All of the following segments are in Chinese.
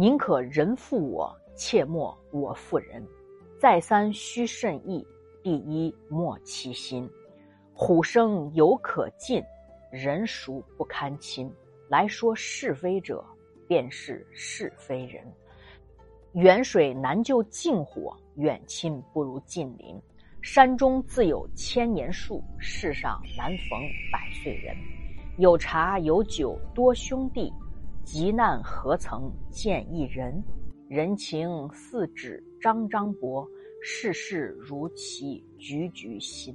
宁可人负我，切莫我负人。再三须慎意，第一莫欺心。虎生犹可近，人孰不堪亲？来说是非者，便是是非人。远水难救近火，远亲不如近邻。山中自有千年树，世上难逢百岁人。有茶有酒多兄弟，急难何曾见一人？人情似纸张张薄，世事如棋局局新。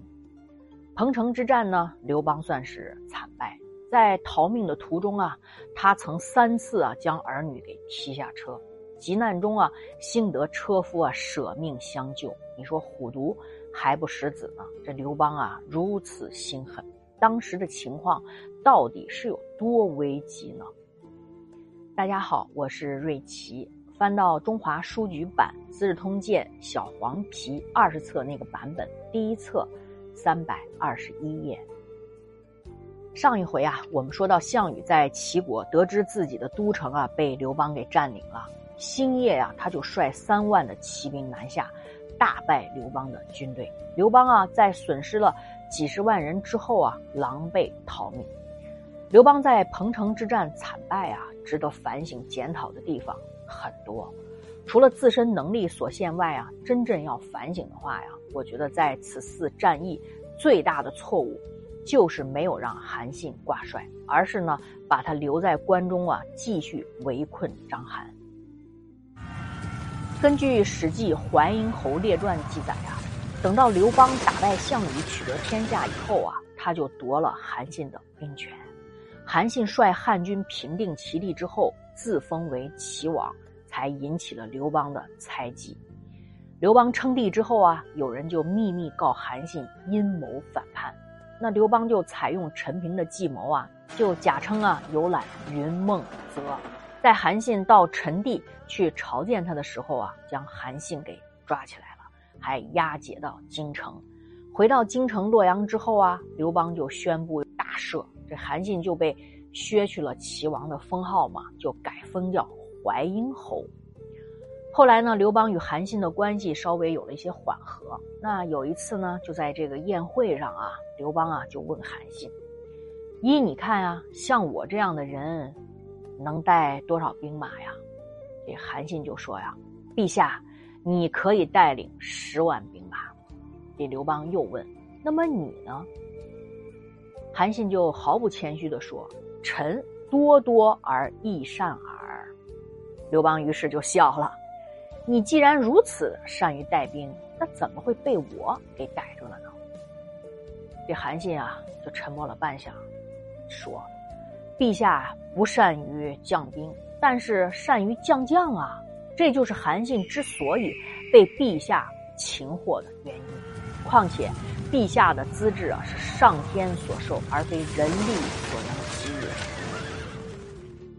彭城之战呢，刘邦算是惨败。在逃命的途中啊，他曾三次啊将儿女给踢下车。急难中啊，幸得车夫啊舍命相救。你说虎毒？还不食子呢？这刘邦啊，如此心狠，当时的情况到底是有多危急呢？大家好，我是瑞奇。翻到中华书局版《资治通鉴》小黄皮二十册那个版本，第一册三百二十一页。上一回啊，我们说到项羽在齐国得知自己的都城啊被刘邦给占领了，星夜啊，他就率三万的骑兵南下。大败刘邦的军队，刘邦啊，在损失了几十万人之后啊，狼狈逃命。刘邦在彭城之战惨败啊，值得反省检讨的地方很多。除了自身能力所限外啊，真正要反省的话呀，我觉得在此次战役最大的错误，就是没有让韩信挂帅，而是呢，把他留在关中啊，继续围困章邯。根据《史记·淮阴侯列传》记载啊，等到刘邦打败项羽取得天下以后啊，他就夺了韩信的兵权。韩信率汉军平定齐地之后，自封为齐王，才引起了刘邦的猜忌。刘邦称帝之后啊，有人就秘密告韩信阴谋反叛，那刘邦就采用陈平的计谋啊，就假称啊游览云梦泽。在韩信到陈地去朝见他的时候啊，将韩信给抓起来了，还押解到京城。回到京城洛阳之后啊，刘邦就宣布大赦，这韩信就被削去了齐王的封号嘛，就改封叫淮阴侯。后来呢，刘邦与韩信的关系稍微有了一些缓和。那有一次呢，就在这个宴会上啊，刘邦啊就问韩信：“依你看啊，像我这样的人。”能带多少兵马呀？这韩信就说呀：“陛下，你可以带领十万兵马。”这刘邦又问：“那么你呢？”韩信就毫不谦虚的说：“臣多多而益善耳。”刘邦于是就笑了：“你既然如此善于带兵，那怎么会被我给逮住了呢？”这韩信啊，就沉默了半晌，说。陛下不善于将兵，但是善于将将啊！这就是韩信之所以被陛下擒获的原因。况且，陛下的资质啊是上天所授，而非人力所能给予。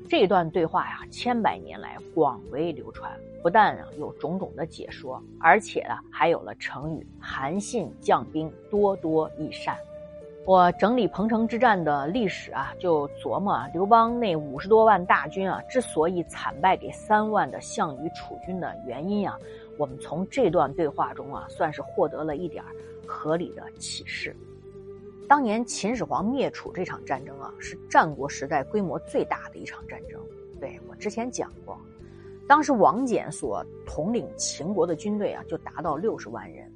这段对话呀，千百年来广为流传，不但啊有种种的解说，而且啊还有了成语“韩信将兵多多益善”。我整理彭城之战的历史啊，就琢磨刘邦那五十多万大军啊，之所以惨败给三万的项羽楚军的原因啊，我们从这段对话中啊，算是获得了一点合理的启示。当年秦始皇灭楚这场战争啊，是战国时代规模最大的一场战争。对我之前讲过，当时王翦所统领秦国的军队啊，就达到六十万人。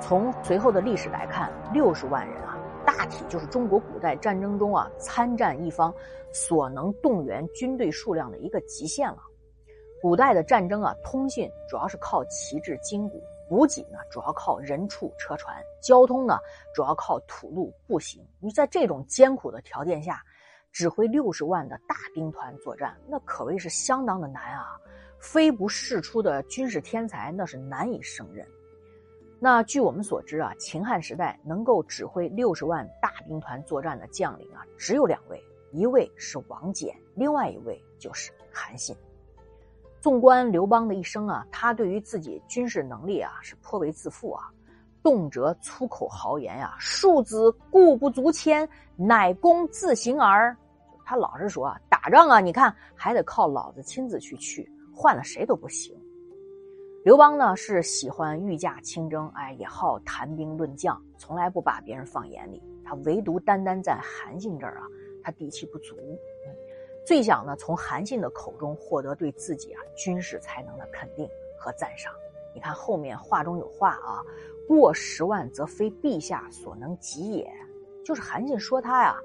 从随后的历史来看，六十万人啊。大体就是中国古代战争中啊，参战一方所能动员军队数量的一个极限了。古代的战争啊，通信主要是靠旗帜筋骨，补给呢主要靠人畜车船，交通呢主要靠土路步行。你在这种艰苦的条件下，指挥六十万的大兵团作战，那可谓是相当的难啊！非不世出的军事天才，那是难以胜任。那据我们所知啊，秦汉时代能够指挥六十万大兵团作战的将领啊，只有两位，一位是王翦，另外一位就是韩信。纵观刘邦的一生啊，他对于自己军事能力啊是颇为自负啊，动辄粗口豪言呀，“庶子固不足迁，乃公自行而。”他老是说啊，打仗啊，你看还得靠老子亲自去去，换了谁都不行。刘邦呢是喜欢御驾亲征，哎，也好谈兵论将，从来不把别人放眼里。他唯独单单在韩信这儿啊，他底气不足，最想呢从韩信的口中获得对自己啊军事才能的肯定和赞赏。你看后面话中有话啊，过十万则非陛下所能及也，就是韩信说他呀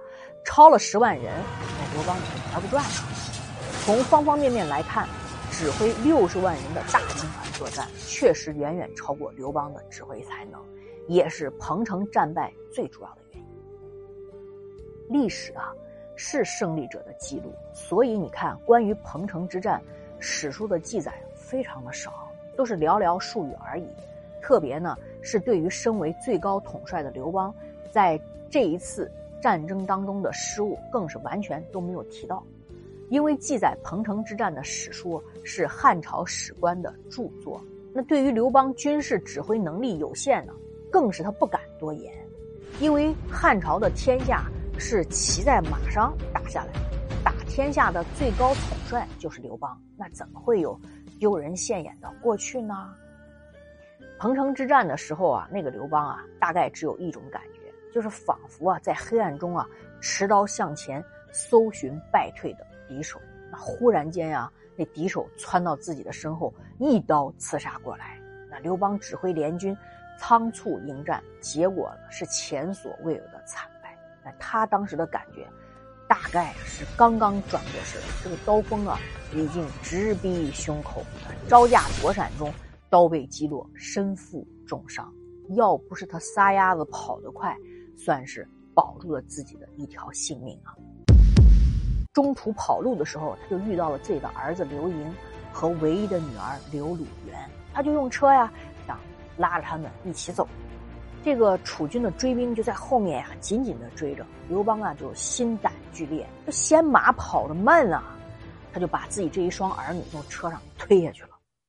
超了十万人，那刘邦是玩不转了。从方方面面来看。指挥六十万人的大军团作战，确实远远超过刘邦的指挥才能，也是彭城战败最主要的原因。历史啊，是胜利者的记录，所以你看，关于彭城之战，史书的记载非常的少，都是寥寥数语而已。特别呢，是对于身为最高统帅的刘邦，在这一次战争当中的失误，更是完全都没有提到。因为记载彭城之战的史书是汉朝史官的著作，那对于刘邦军事指挥能力有限呢，更是他不敢多言。因为汉朝的天下是骑在马上打下来，打天下的最高统帅就是刘邦，那怎么会有丢人现眼的过去呢？彭城之战的时候啊，那个刘邦啊，大概只有一种感觉，就是仿佛啊在黑暗中啊持刀向前搜寻败退的。敌手，那忽然间呀，那敌手窜到自己的身后，一刀刺杀过来。那刘邦指挥联军仓促迎战，结果是前所未有的惨他当时的感觉，大概是刚刚转过身，这个刀锋啊已经直逼胸口，招架躲闪中，刀被击落，身负重伤。要不是他撒丫子跑得快，算是保住了自己的一条性命啊。中途跑路的时候，他就遇到了自己的儿子刘盈和唯一的女儿刘鲁元，他就用车呀想拉着他们一起走。这个楚军的追兵就在后面呀紧紧的追着刘邦啊，就心胆俱裂，这先马跑得慢啊，他就把自己这一双儿女从车上推下去了。